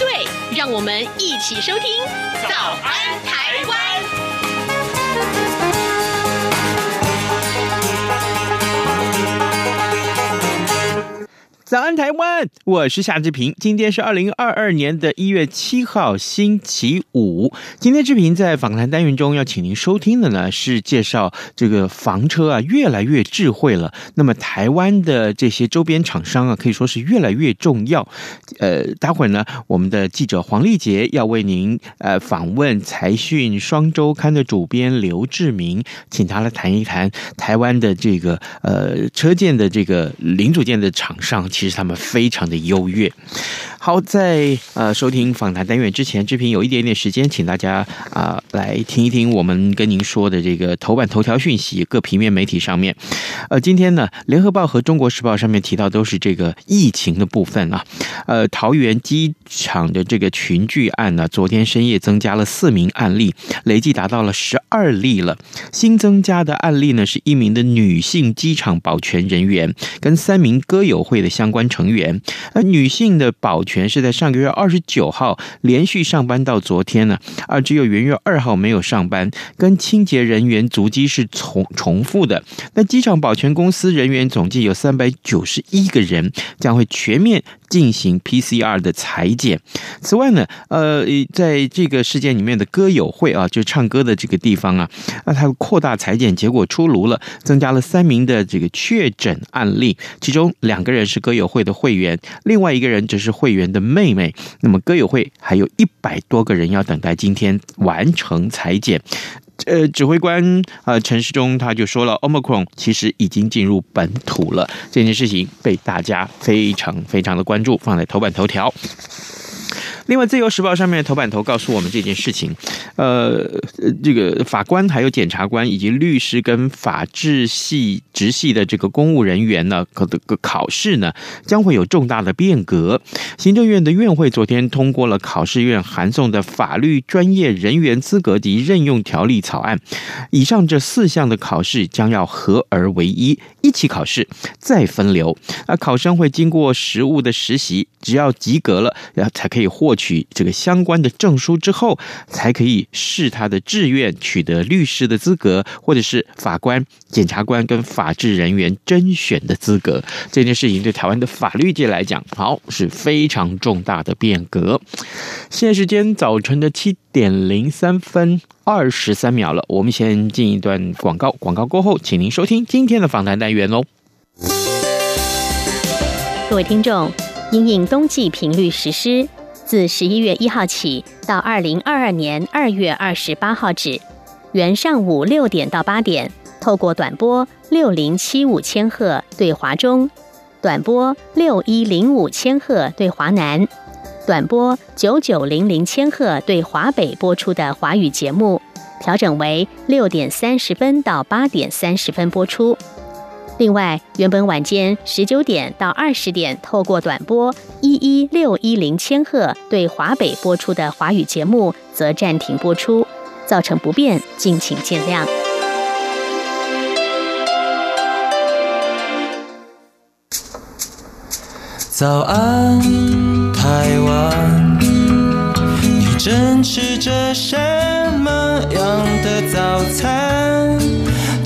对，让我们一起收听《早安台湾》。早安，台湾！我是夏志平。今天是二零二二年的一月七号，星期五。今天志平在访谈单元中要请您收听的呢，是介绍这个房车啊，越来越智慧了。那么台湾的这些周边厂商啊，可以说是越来越重要。呃，待会儿呢，我们的记者黄丽杰要为您呃访问财讯双周刊的主编刘志明，请他来谈一谈台湾的这个呃车件的这个零组件的厂商。其实他们非常的优越。好，在呃收听访谈单元之前，志平有一点点时间，请大家啊、来听一听我们跟您说的这个头版头条讯息。各平面媒体上面，呃，今天呢，联合报和中国时报上面提到都是这个疫情的部分啊。呃，桃园机场的这个群聚案呢，昨天深夜增加了四名案例，累计达到了十二例了。新增加的案例呢，是一名的女性机场保全人员跟三名歌友会的相关成员。而，女性的保全是在上个月二十九号连续上班到昨天呢，而只有元月二号没有上班，跟清洁人员足迹是重重复的。那机场保全公司人员总计有三百九十一个人，将会全面进行 PCR 的裁剪。此外呢，呃，在这个事件里面的歌友会啊，就唱歌的这个地方啊，那它扩大裁剪结果出炉了，增加了三名的这个确诊案例，其中两个人是歌友会的会员，另外一个人则是会员。的妹妹，那么歌友会还有一百多个人要等待今天完成裁剪。呃，指挥官呃陈世忠他就说了，Omicron 其实已经进入本土了，这件事情被大家非常非常的关注，放在头版头条。另外，《自由时报》上面的头版头告诉我们这件事情，呃，这个法官、还有检察官以及律师跟法制系直系的这个公务人员呢，可的个考试呢，将会有重大的变革。行政院的院会昨天通过了考试院函送的法律专业人员资格及任用条例草案，以上这四项的考试将要合而为一，一起考试再分流。那，考生会经过实务的实习，只要及格了，然后才可以获。取这个相关的证书之后，才可以试他的志愿，取得律师的资格，或者是法官、检察官跟法制人员甄选的资格。这件事情对台湾的法律界来讲，好是非常重大的变革。现在时间早晨的七点零三分二十三秒了，我们先进一段广告，广告过后，请您收听今天的访谈单元哦。各位听众，因应冬季频率实施。自十一月一号起到二零二二年二月二十八号止，原上午六点到八点，透过短波六零七五千赫对华中，短波六一零五千赫对华南，短波九九零零千赫对华北播出的华语节目，调整为六点三十分到八点三十分播出。另外，原本晚间十九点到二十点透过短波一一六一零千赫对华北播出的华语节目，则暂停播出，造成不便，敬请见谅。早安，台湾，你正吃着什么样的早餐？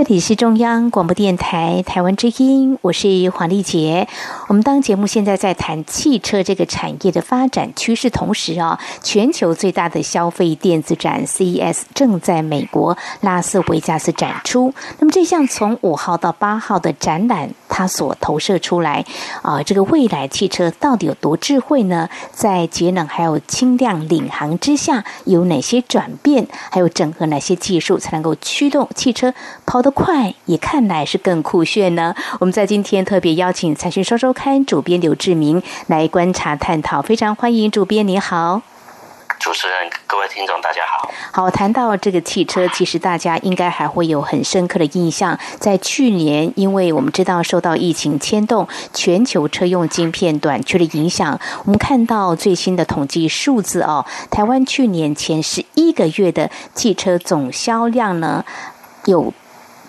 这里是中央广播电台台湾之音，我是黄丽杰。我们当节目现在在谈汽车这个产业的发展趋势，同时啊，全球最大的消费电子展 CES 正在美国拉斯维加斯展出。那么这项从五号到八号的展览，它所投射出来啊，这个未来汽车到底有多智慧呢？在节能还有轻量领航之下，有哪些转变？还有整合哪些技术才能够驱动汽车跑得快也看来是更酷炫呢。我们在今天特别邀请《财讯双周刊》主编刘志明来观察探讨，非常欢迎主编，你好。主持人，各位听众，大家好。好，谈到这个汽车，其实大家应该还会有很深刻的印象。在去年，因为我们知道受到疫情牵动，全球车用晶片短缺的影响，我们看到最新的统计数字哦，台湾去年前十一个月的汽车总销量呢，有。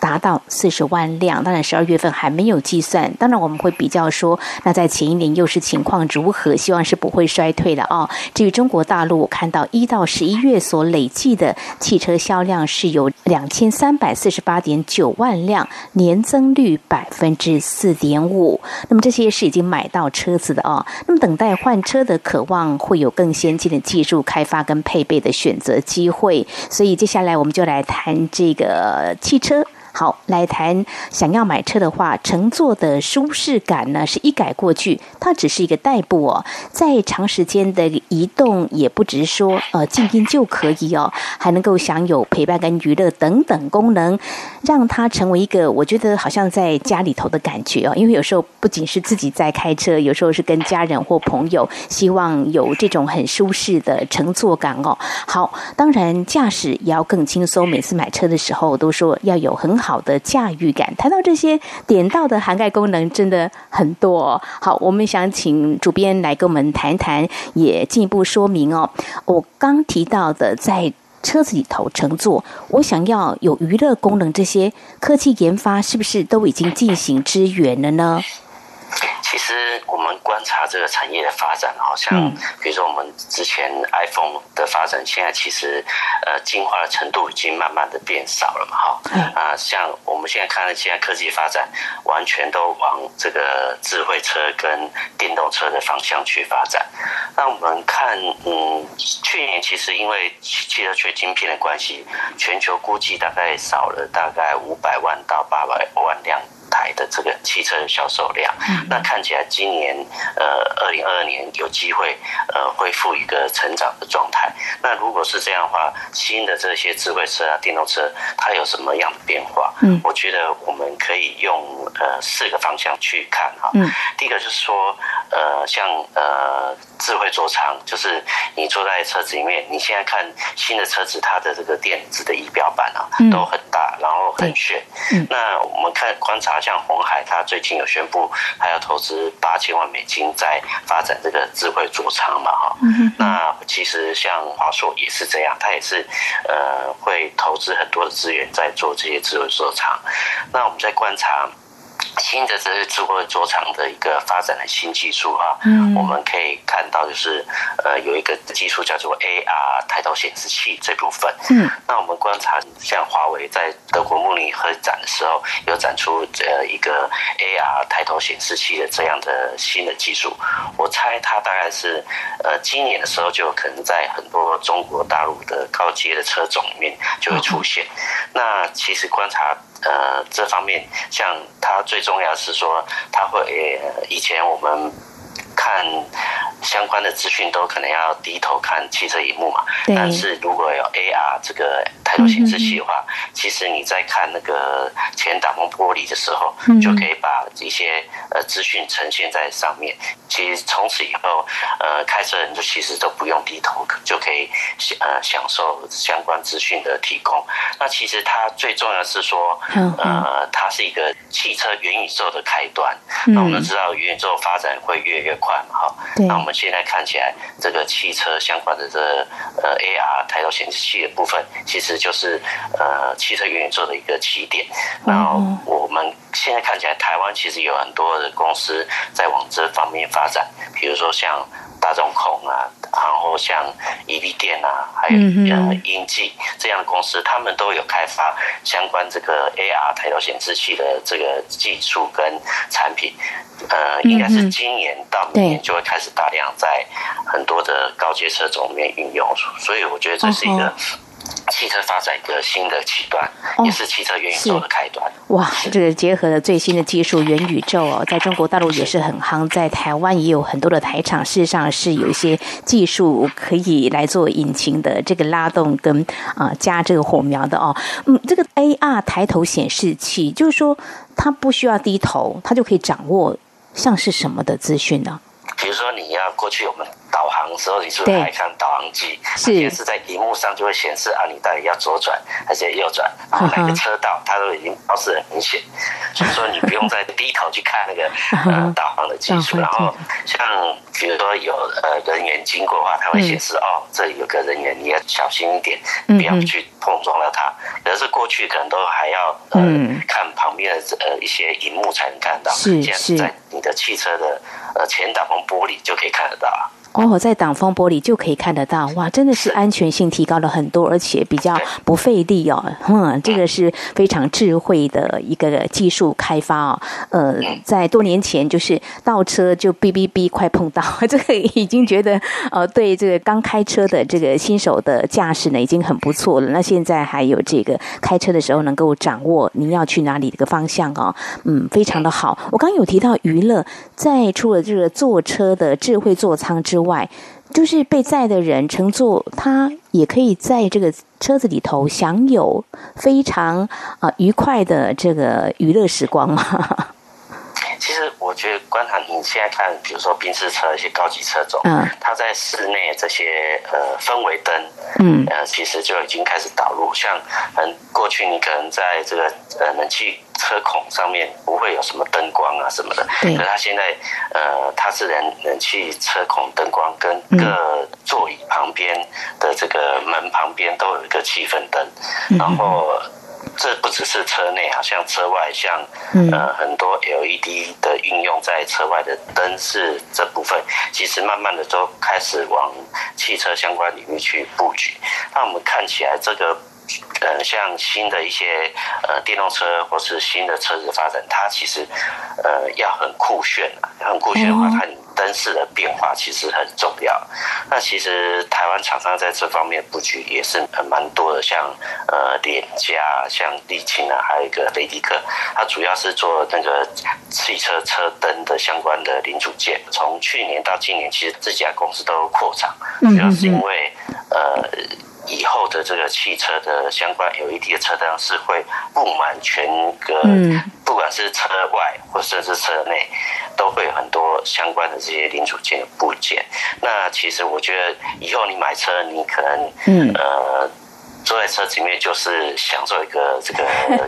达到四十万辆，当然十二月份还没有计算。当然我们会比较说，那在前一年又是情况如何？希望是不会衰退的哦。至于中国大陆，我看到一到十一月所累计的汽车销量是有两千三百四十八点九万辆，年增率百分之四点五。那么这些是已经买到车子的哦。那么等待换车的渴望，会有更先进的技术开发跟配备的选择机会。所以接下来我们就来谈这个汽车。好，来谈想要买车的话，乘坐的舒适感呢，是一改过去，它只是一个代步哦，在长时间的移动，也不只是说呃静音就可以哦，还能够享有陪伴跟娱乐等等功能，让它成为一个我觉得好像在家里头的感觉哦。因为有时候不仅是自己在开车，有时候是跟家人或朋友，希望有这种很舒适的乘坐感哦。好，当然驾驶也要更轻松。每次买车的时候，都说要有很好的驾驭感，谈到这些点到的涵盖功能真的很多。好，我们想请主编来跟我们谈谈，也进一步说明哦。我刚提到的在车子里头乘坐，我想要有娱乐功能，这些科技研发是不是都已经进行支援了呢？其实我们观察这个产业的发展，好像比如说我们之前 iPhone 的发展，现在其实呃进化的程度已经慢慢的变少了嘛，哈，啊，像我们现在看现在科技发展，完全都往这个智慧车跟电动车的方向去发展。那我们看，嗯，去年其实因为汽车缺晶片的关系，全球估计大概少了大概五百万到八百万辆。台的这个汽车的销售量，那看起来今年呃，二零二二年有机会呃恢复一个成长的状态。那如果是这样的话，新的这些智慧车啊、电动车，它有什么样的变化？嗯，我觉得我们可以用呃四个方向去看哈。嗯，第一个就是说呃，像呃智慧座舱，就是你坐在车子里面，你现在看新的车子，它的这个电子的仪表板啊，都很大，然后很炫。嗯，那我们看观察。像红海，他最近有宣布，他要投资八千万美金在发展这个智慧座舱嘛，哈。那其实像华硕也是这样，他也是呃会投资很多的资源在做这些智慧座舱。那我们在观察。新的这些智慧座舱的一个发展的新技术啊，嗯，我们可以看到就是呃有一个技术叫做 AR 抬头显示器这部分，嗯，那我们观察像华为在德国慕尼黑展的时候，有展出呃一个 AR 抬头显示器的这样的新的技术，我猜它大概是呃今年的时候就有可能在很多中国大陆的高阶的车种里面就会出现。那其实观察。呃，这方面像他最重要是说，他会以前我们看相关的资讯都可能要低头看汽车荧幕嘛，但是如果有 AR 这个抬头显示器的话，其实你在看那个前挡风玻璃的时候，就可以把一些呃资讯呈现在上面。其实从此以后，呃，开车人就其实都不用低头，就可以呃享受相关资讯的提供。那其实它最重要的是说，呃，它是一个汽车元宇宙的开端。那我们知道元宇宙发展会越来越快嘛，哈。那我们现在看起来，这个汽车相关的这个呃 AR 抬头显示器的部分，其实就是呃汽车元宇宙的一个起点。然后我们现在看起来，台湾其实有很多的公司在往这方面发。展，比如说像大众控啊，然后像伊利电啊，还有呃英记这样的公司，他们都有开发相关这个 AR 抬头显示器的这个技术跟产品。呃，应该是今年到明年就会开始大量在很多的高阶车种里面运用，所以我觉得这是一个。汽车发展一个新的起端，哦、也是汽车元宇宙的开端。哇，这个结合了最新的技术元宇宙哦，在中国大陆也是很夯，在台湾也有很多的台厂，事实上是有一些技术可以来做引擎的这个拉动跟啊、呃、加这个火苗的哦。嗯，这个 AR 抬头显示器，就是说它不需要低头，它就可以掌握像是什么的资讯呢？比如说你要过去我们。导航的时候，你是不是还看导航机？是，现在是在荧幕上就会显示啊，你到底要左转还是右转？然后哪个车道，它都已经标示很明显，所以说你不用再低头去看那个 呃导航的技术。然后像比如说有呃人员经过的话，它会显示哦，这里有个人员，你要小心一点，不要去碰撞到他。可是过去可能都还要呃看旁边的呃一些荧幕才能看到，现在在你的汽车的呃前挡风玻璃就可以看得到。哦，在挡风玻璃就可以看得到，哇，真的是安全性提高了很多，而且比较不费力哦。嗯，这个是非常智慧的一个技术开发哦。呃，在多年前就是倒车就哔哔哔，快碰到 这个已经觉得呃，对这个刚开车的这个新手的驾驶呢已经很不错了。那现在还有这个开车的时候能够掌握你要去哪里的个方向哦，嗯，非常的好。我刚刚有提到娱乐，在除了这个坐车的智慧座舱之外。外，就是被载的人乘坐，他也可以在这个车子里头享有非常啊、呃、愉快的这个娱乐时光嘛。其实我觉得，观察你现在看，比如说宾士车一些高级车种，嗯，它在室内这些呃氛围灯，嗯，呃，其实就已经开始导入。像嗯，过去你可能在这个呃冷气车孔上面不会有什么灯光啊什么的，对。可是它现在呃，它是冷冷气车孔灯光跟各座椅旁边的这个门旁边都有一个气氛灯，然后。这不只是车内，好像车外，像呃很多 LED 的运用在车外的灯饰这部分，其实慢慢的都开始往汽车相关领域去布局。那我们看起来这个。呃，像新的一些呃电动车或是新的车子发展，它其实呃要很酷炫啊，很酷炫的话，它灯饰的变化其实很重要。那其实台湾厂商在这方面布局也是蛮多的，像呃联家、像沥青啊，还有一个雷迪克，它主要是做那个汽车车灯的相关的零组件。从去年到今年，其实这家公司都扩厂，主要是因为呃。以后的这个汽车的相关 LED 的车灯是会布满全个，不管是车外或甚至车内，都会有很多相关的这些零组件的部件。那其实我觉得以后你买车，你可能呃。坐在车子里面就是享受一个这个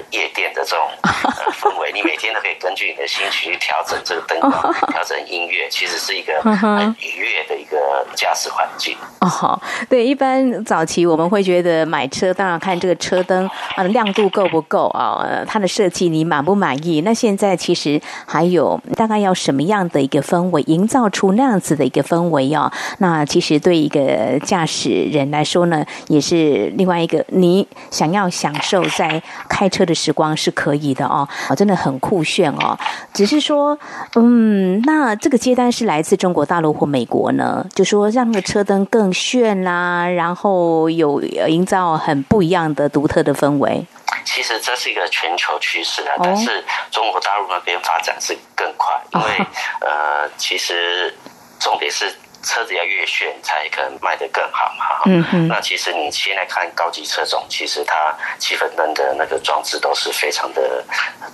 夜店的这种 氛围，你每天都可以根据你的心情去调整这个灯光，调整音乐，其实是一个很愉悦的一个驾驶环境。哦，对，一般早期我们会觉得买车当然看这个车灯啊亮度够不够啊，它的设计你满不满意？那现在其实还有大概要什么样的一个氛围，营造出那样子的一个氛围哦？那其实对一个驾驶人来说呢，也是另外。一个你想要享受在开车的时光是可以的哦，啊真的很酷炫哦。只是说，嗯，那这个接单是来自中国大陆或美国呢？就说让那个车灯更炫啦，然后有营造很不一样的独特的氛围。其实这是一个全球趋势啊，但是中国大陆那边发展是更快，因为呃，其实重点是。车子要越炫，才可能卖得更好嘛。嗯嗯。那其实你现在看高级车种，其实它气氛灯的那个装置都是非常的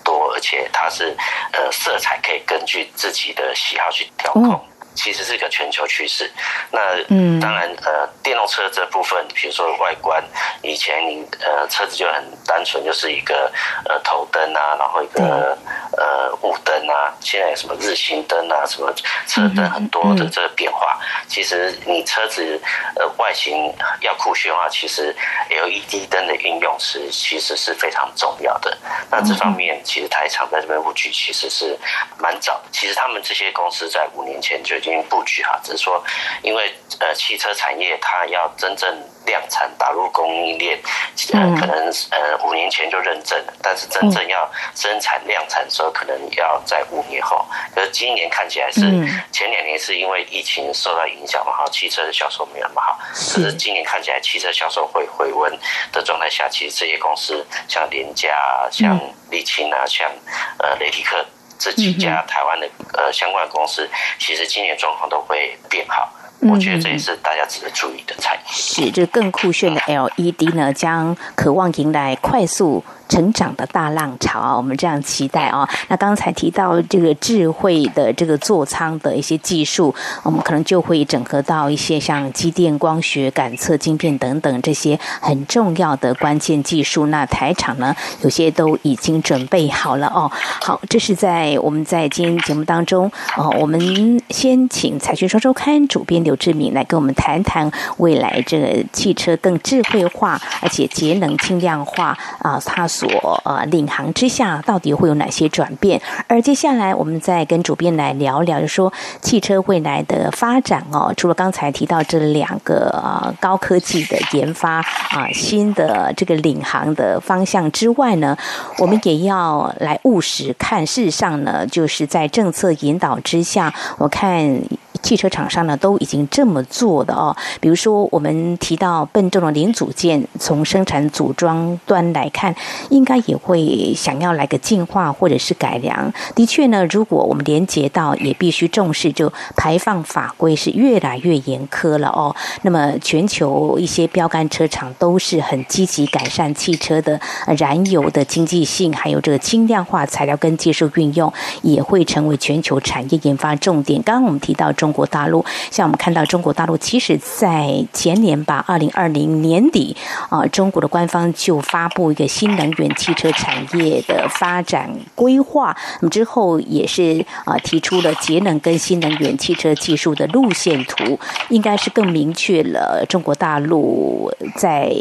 多，而且它是呃色彩可以根据自己的喜好去调控。嗯其实是一个全球趋势。那嗯，当然呃，电动车这部分，比如说外观，以前你呃车子就很单纯，就是一个呃头灯啊，然后一个呃雾灯啊，现在有什么日行灯啊，什么车灯很多的这个变化。其实你车子呃外形要酷炫的话，其实 LED 灯的运用是其实是非常重要的。那这方面其实台厂在这边布局其实是蛮早的。其实他们这些公司在五年前就已经布局哈，只是说因为呃汽车产业它要真正量产打入供应链，呃可能呃五年前就认证了，但是真正要生产量产的时候，可能要在五年后。可是今年看起来是前两年是因为疫情受到影响嘛，哈，汽车的销售没有那么好。可是今年看起来汽车销售会回温的状态下，其实这些公司像联嘉、像沥青啊、像呃雷迪克这几家台湾的呃相关的公司，其实今年状况都会变好。我觉得这也是大家值得注意的产业。是，这更酷炫的 LED 呢，将渴望迎来快速。成长的大浪潮啊，我们这样期待啊。那刚才提到这个智慧的这个座舱的一些技术，我们可能就会整合到一些像机电、光学、感测、晶片等等这些很重要的关键技术。那台厂呢，有些都已经准备好了哦。好，这是在我们在今天节目当中哦，我们先请财讯双周刊主编刘志敏来跟我们谈谈未来这个汽车更智慧化，而且节能轻量化啊，它。所呃领航之下，到底会有哪些转变？而接下来，我们再跟主编来聊聊，就说汽车未来的发展哦。除了刚才提到这两个高科技的研发啊，新的这个领航的方向之外呢，我们也要来务实看。事实上呢，就是在政策引导之下，我看。汽车厂商呢都已经这么做的哦，比如说我们提到笨重的零组件，从生产组装端来看，应该也会想要来个进化或者是改良。的确呢，如果我们连接到，也必须重视，就排放法规是越来越严苛了哦。那么全球一些标杆车厂都是很积极改善汽车的燃油的经济性，还有这个轻量化材料跟技术运用，也会成为全球产业研发重点。刚刚我们提到中。中国大陆，像我们看到中国大陆，其实在前年吧，二零二零年底啊，中国的官方就发布一个新能源汽车产业的发展规划。那么之后也是啊，提出了节能跟新能源汽车技术的路线图，应该是更明确了中国大陆在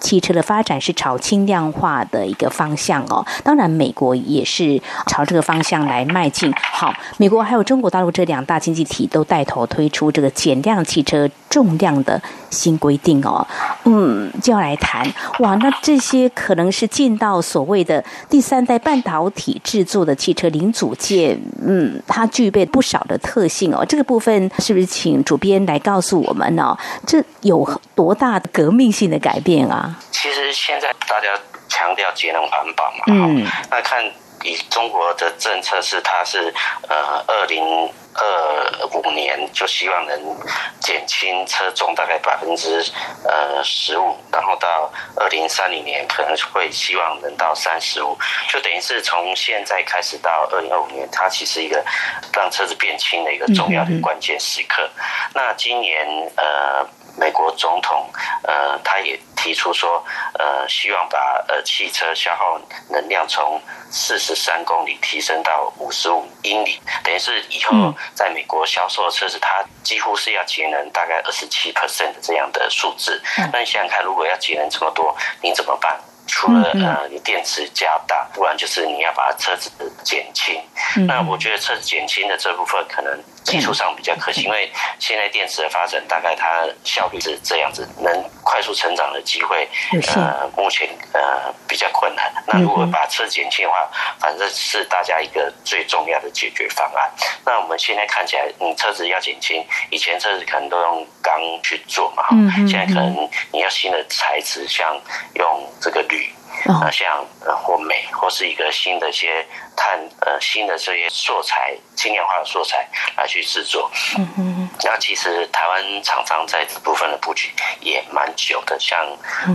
汽车的发展是朝轻量化的一个方向哦。当然，美国也是朝这个方向来迈进。好，美国还有中国大陆这两大经济体都。带头推出这个减量汽车重量的新规定哦，嗯，就要来谈哇，那这些可能是进到所谓的第三代半导体制作的汽车零组件，嗯，它具备不少的特性哦。这个部分是不是请主编来告诉我们呢？这有多大的革命性的改变啊？其实现在大家强调节能环保嘛，嗯，那看以中国的政策是，它是呃二零。二五年就希望能减轻车重大概百分之呃十五，然后到二零三零年可能会希望能到三十五，就等于是从现在开始到二零二五年，它其实一个让车子变轻的一个重要的关键时刻。那今年呃。美国总统，呃，他也提出说，呃，希望把呃汽车消耗能量从四十三公里提升到五十五英里，等于是以后在美国销售的车子，它几乎是要节能大概二十七 percent 的这样的数字。那你想想看，如果要节能这么多，你怎么办？除了呃，你电池加大，不然就是你要把车子减轻。那我觉得车子减轻的这部分可能技术上比较可行，因为现在电池的发展大概它效率是这样子，能快速成长的机会呃目前呃比较困难。那如果把车减轻的话，反正是大家一个最重要的解决方案。那我们现在看起来，你车子要减轻，以前车子可能都用钢去做嘛，现在可能你要新的材质，像用这个铝。body 那像呃或镁或是一个新的一些碳呃新的这些素材轻量化的素材来去制作，嗯嗯那其实台湾厂商在这部分的布局也蛮久的，像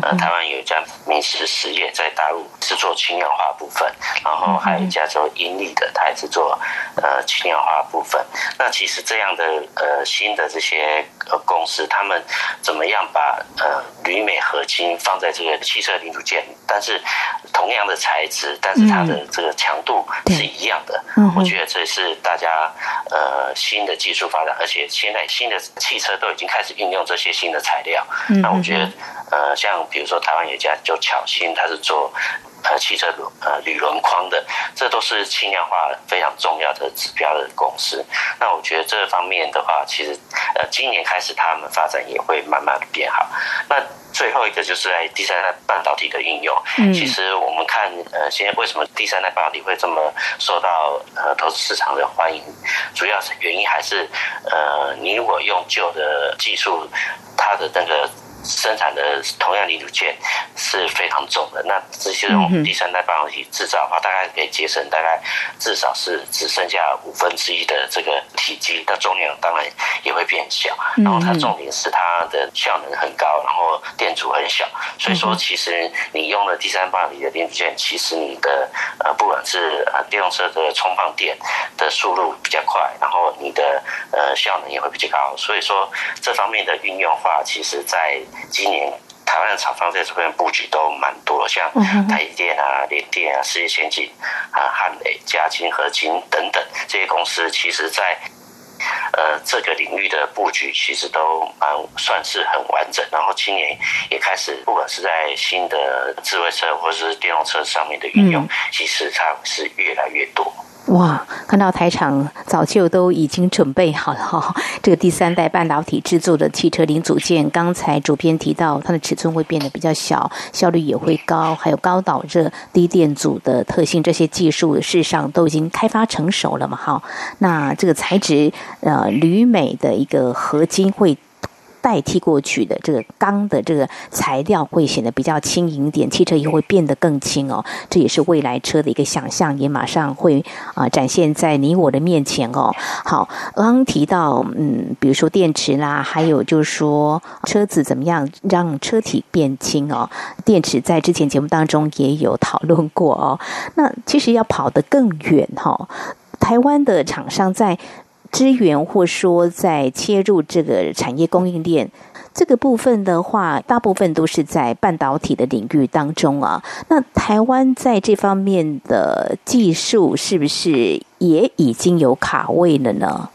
呃台湾有一家明石实业在大陆制作氢氧化部分，然后还有一家做英利的，它也是做呃氢氧化部分。那其实这样的呃新的这些呃公司，他们怎么样把呃铝镁合金放在这个汽车零组件，但是同样的材质，但是它的这个强度是一样的。我觉得这是大家呃新的技术发展，而且现在新的汽车都已经开始运用这些新的材料。那我觉得呃像比如说台湾有一家就巧新，它是做。呃，汽车轮呃铝轮框的，这都是轻量化非常重要的指标的公司。那我觉得这方面的话，其实呃今年开始他们发展也会慢慢的变好。那最后一个就是在第三代半导体的应用。嗯，其实我们看呃现在为什么第三代半导体会这么受到呃投资市场的欢迎，主要是原因还是呃你如果用旧的技术，它的那个。生产的同样零组件是非常重的，那这些用第三代半导体制造的话，大概可以节省大概至少是只剩下五分之一的这个体积，那重量当然也会变小。然后它重点是它的效能很高，然后电阻很小，所以说其实你用了第三代半导体的零组件，其实你的呃不管是呃电动车的充放电的速度比较快，然后你的呃效能也会比较高。所以说这方面的运用话，其实在今年台湾的厂商在这边布局都蛮多，像台积电啊、联电啊、世界先进啊、汉磊、嘉晶、合金等等这些公司，其实在呃这个领域的布局其实都蛮算是很完整。然后今年也开始，不管是在新的智慧车或者是电动车上面的运用，其实它是越来越多。哇，看到台厂早就都已经准备好了哈，这个第三代半导体制作的汽车零组件，刚才主编提到它的尺寸会变得比较小，效率也会高，还有高导热、低电阻的特性，这些技术事实上都已经开发成熟了嘛哈。那这个材质呃铝镁的一个合金会。代替过去的这个钢的这个材料会显得比较轻盈点，汽车也会变得更轻哦。这也是未来车的一个想象，也马上会啊展现在你我的面前哦。好，刚刚提到嗯，比如说电池啦，还有就是说车子怎么样让车体变轻哦。电池在之前节目当中也有讨论过哦。那其实要跑得更远哈、哦，台湾的厂商在。支援或说在切入这个产业供应链这个部分的话，大部分都是在半导体的领域当中啊。那台湾在这方面的技术是不是也已经有卡位了呢？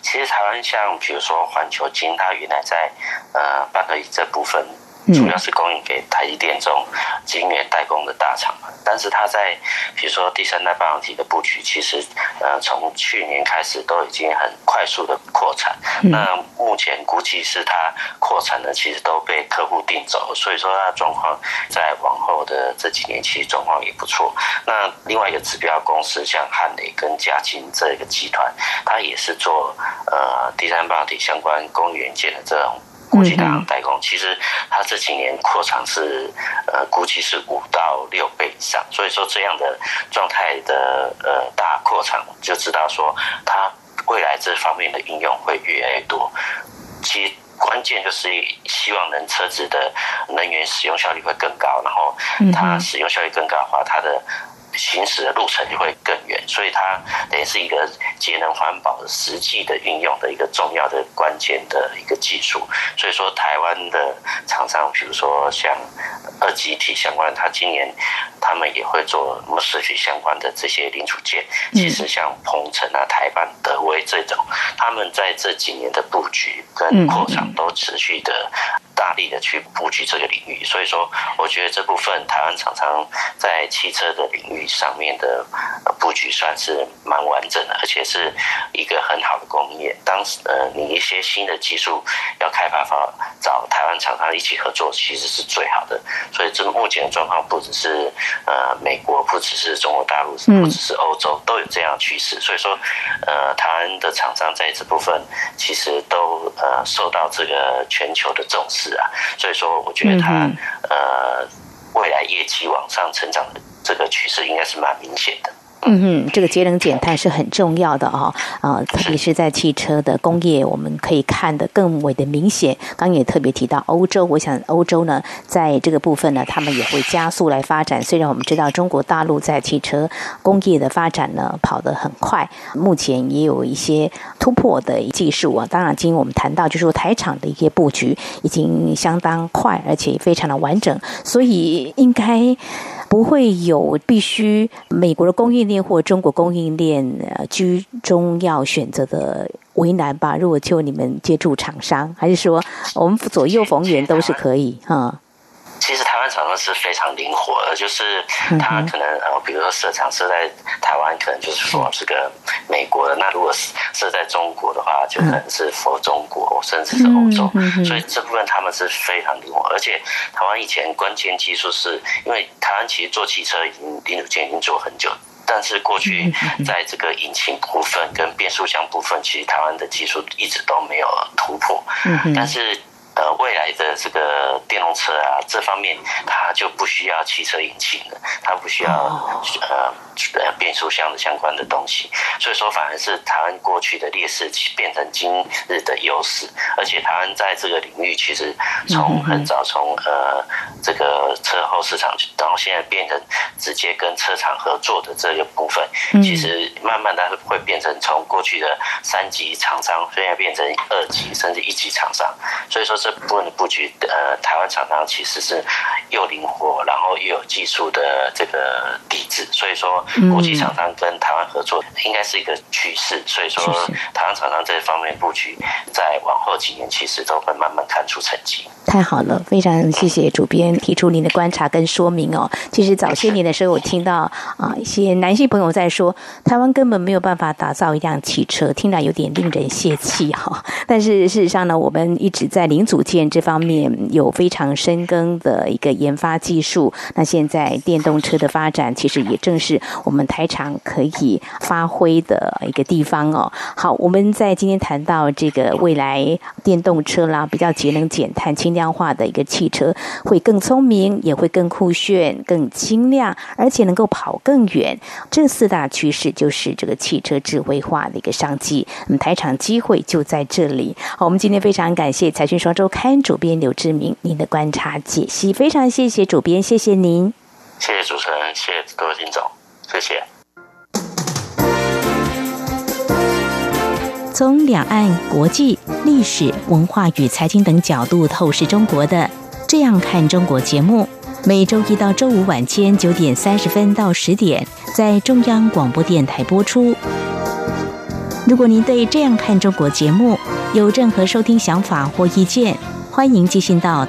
其实台湾像比如说环球晶，它原来在呃半导体这部分。主要是供应给台积电这种晶圆代工的大厂，但是它在比如说第三代半导体的布局，其实呃从去年开始都已经很快速的扩产。那目前估计是它扩产呢其实都被客户订走，所以说它状况在往后的这几年其实状况也不错。那另外一个指标公司像汉磊跟嘉晶这个集团，它也是做呃第三半导体相关供应元件的这种。国际大行代工，其实它这几年扩厂是呃，估计是五到六倍以上，所以说这样的状态的呃大扩厂，就知道说它未来这方面的应用会越来越多。其实关键就是希望能车子的能源使用效率会更高，然后它使用效率更高的话，它的。行驶的路程就会更远，所以它等于是一个节能环保的实际的运用的一个重要的关键的一个技术。所以说，台湾的厂商，比如说像二极体相关，它今年他们也会做 MOSFET 相关的这些零组件。其实像鹏程啊、台半、德威这种，他们在这几年的布局跟扩厂都持续的。大力的去布局这个领域，所以说，我觉得这部分台湾厂商在汽车的领域上面的布局算是蛮完整的，而且是一个很好的供应链。当时呃，你一些新的技术要开发方找台湾厂商一起合作，其实是最好的。所以，这目前的状况不只是呃美国，不只是中国大陆，不只是欧洲，都有这样的趋势。所以说，呃，台湾的厂商在这部分其实都呃受到这个全球的重视。啊，所以说我觉得它呃未来业绩往上成长的这个趋势应该是蛮明显的。嗯哼，这个节能减碳是很重要的啊、哦，啊，特别是在汽车的工业，我们可以看得更为的明显。刚刚也特别提到欧洲，我想欧洲呢，在这个部分呢，他们也会加速来发展。虽然我们知道中国大陆在汽车工业的发展呢跑得很快，目前也有一些突破的技术啊。当然，今我们谈到就是说台厂的一些布局已经相当快，而且非常的完整，所以应该。不会有必须美国的供应链或中国供应链呃居中要选择的为难吧？如果就你们接触厂商，还是说我们左右逢源都是可以哈？实台湾厂商是非常灵活的，就是他可能呃，比如说设厂设在台湾，可能就是说这个美国的；那如果是设在中国的话，就可能是 for 中国，甚至是欧洲。所以这部分他们是非常灵活，而且台湾以前关键技术是因为台湾其实做汽车已经零组件已经做很久，但是过去在这个引擎部分跟变速箱部分，其实台湾的技术一直都没有突破。但是呃，未来的这个电动车啊，这方面它就不需要汽车引擎了，它不需要呃呃变速箱的相关的东西，所以说反而是台湾过去的劣势变成今日的优势，而且台湾在这个领域其实从很早从呃这个车后市场到现在变成直接跟车厂合作的这个部分，其实慢慢的会变成从过去的三级厂商，现在变成二级甚至一级厂商，所以说。这部分的布局，呃，台湾厂商其实是又灵活，然后又有技术的这个底子，所以说国际厂商跟台湾合作应该是一个趋势。所以说，台湾厂商这方面布局，在往后几年其实都会慢慢看出成绩。太好了，非常谢谢主编提出您的观察跟说明哦。其实早些年的时候，我听到啊一些男性朋友在说，台湾根本没有办法打造一辆汽车，听来有点令人泄气哈。但是事实上呢，我们一直在零组件这方面有非常深耕的一个研发技术。那现在电动车的发展，其实也正是我们台厂可以发挥的一个地方哦。好，我们在今天谈到这个未来电动车啦，比较节能减碳、轻量化的一个汽车，会更聪明，也会更酷炫、更轻量，而且能够跑更远。这四大趋势就是这个汽车智慧化的一个商机。那么台厂机会就在这里。好，我们今天非常感谢《财讯双周刊》主编刘志明您的观察解析，非常谢谢主编，谢谢您，谢谢主持人，谢谢各位听众，谢谢。从两岸、国际、历史、文化与财经等角度透视中国的《这样看中国》节目，每周一到周五晚间九点三十分到十点在中央广播电台播出。如果您对《这样看中国》节目有任何收听想法或意见，欢迎寄信到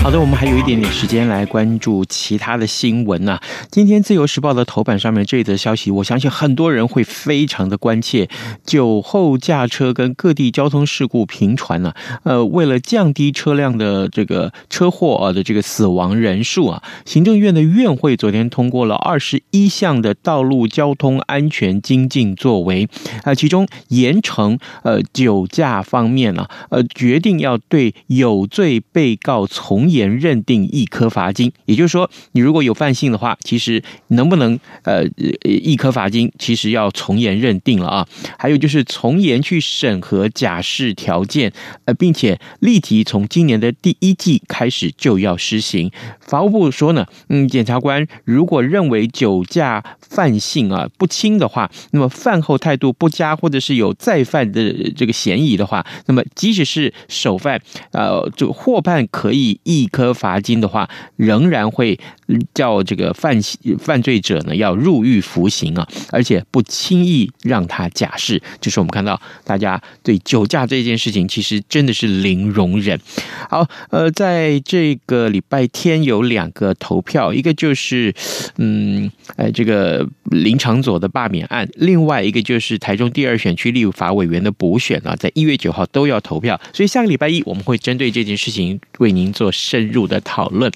好的，我们还有一点点时间来关注其他的新闻呢、啊。今天《自由时报》的头版上面这一则消息，我相信很多人会非常的关切。酒后驾车跟各地交通事故频传呢，呃，为了降低车辆的这个车祸啊的这个死亡人数啊，行政院的院会昨天通过了二十一项的道路交通安全精进作为啊，其中严惩呃酒驾方面呢、呃，决定要对有罪被告从严认定一颗罚金。也就是说，你如果有犯性的话，其实能不能呃一颗罚金，其实要从严认定了啊。还有就是从严去审核假释条件，呃，并且立即从今年的第一季开始就要施行。法务部说呢，嗯，检察官如果认为酒驾犯性啊不轻的话，那么犯后态度不佳，或者是有再犯的这个嫌疑的话，那么即使是首犯，呃，就获判可以一一颗罚金的话，仍然会叫这个犯犯罪者呢要入狱服刑啊，而且不轻易让他假释。就是我们看到大家对酒驾这件事情，其实真的是零容忍。好，呃，在这个礼拜天有两个投票，一个就是嗯，哎，这个林长佐的罢免案，另外一个就是台中第二选区立法委员的补选啊，在一月九号都要投票，所以下个礼拜一我们会针对这件事情为您做深入的讨论。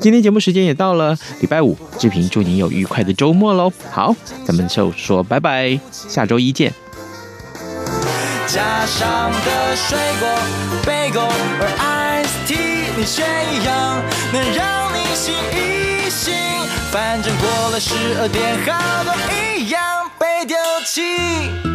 今天节目时间也到到了，礼拜五，志平祝您有愉快的周末喽。好，咱们就说拜拜，下周一见。加上的水果，Bagel 而 Ice Tea，你选一样，能让你醒一醒。反正过了十二点，好多一样被丢弃。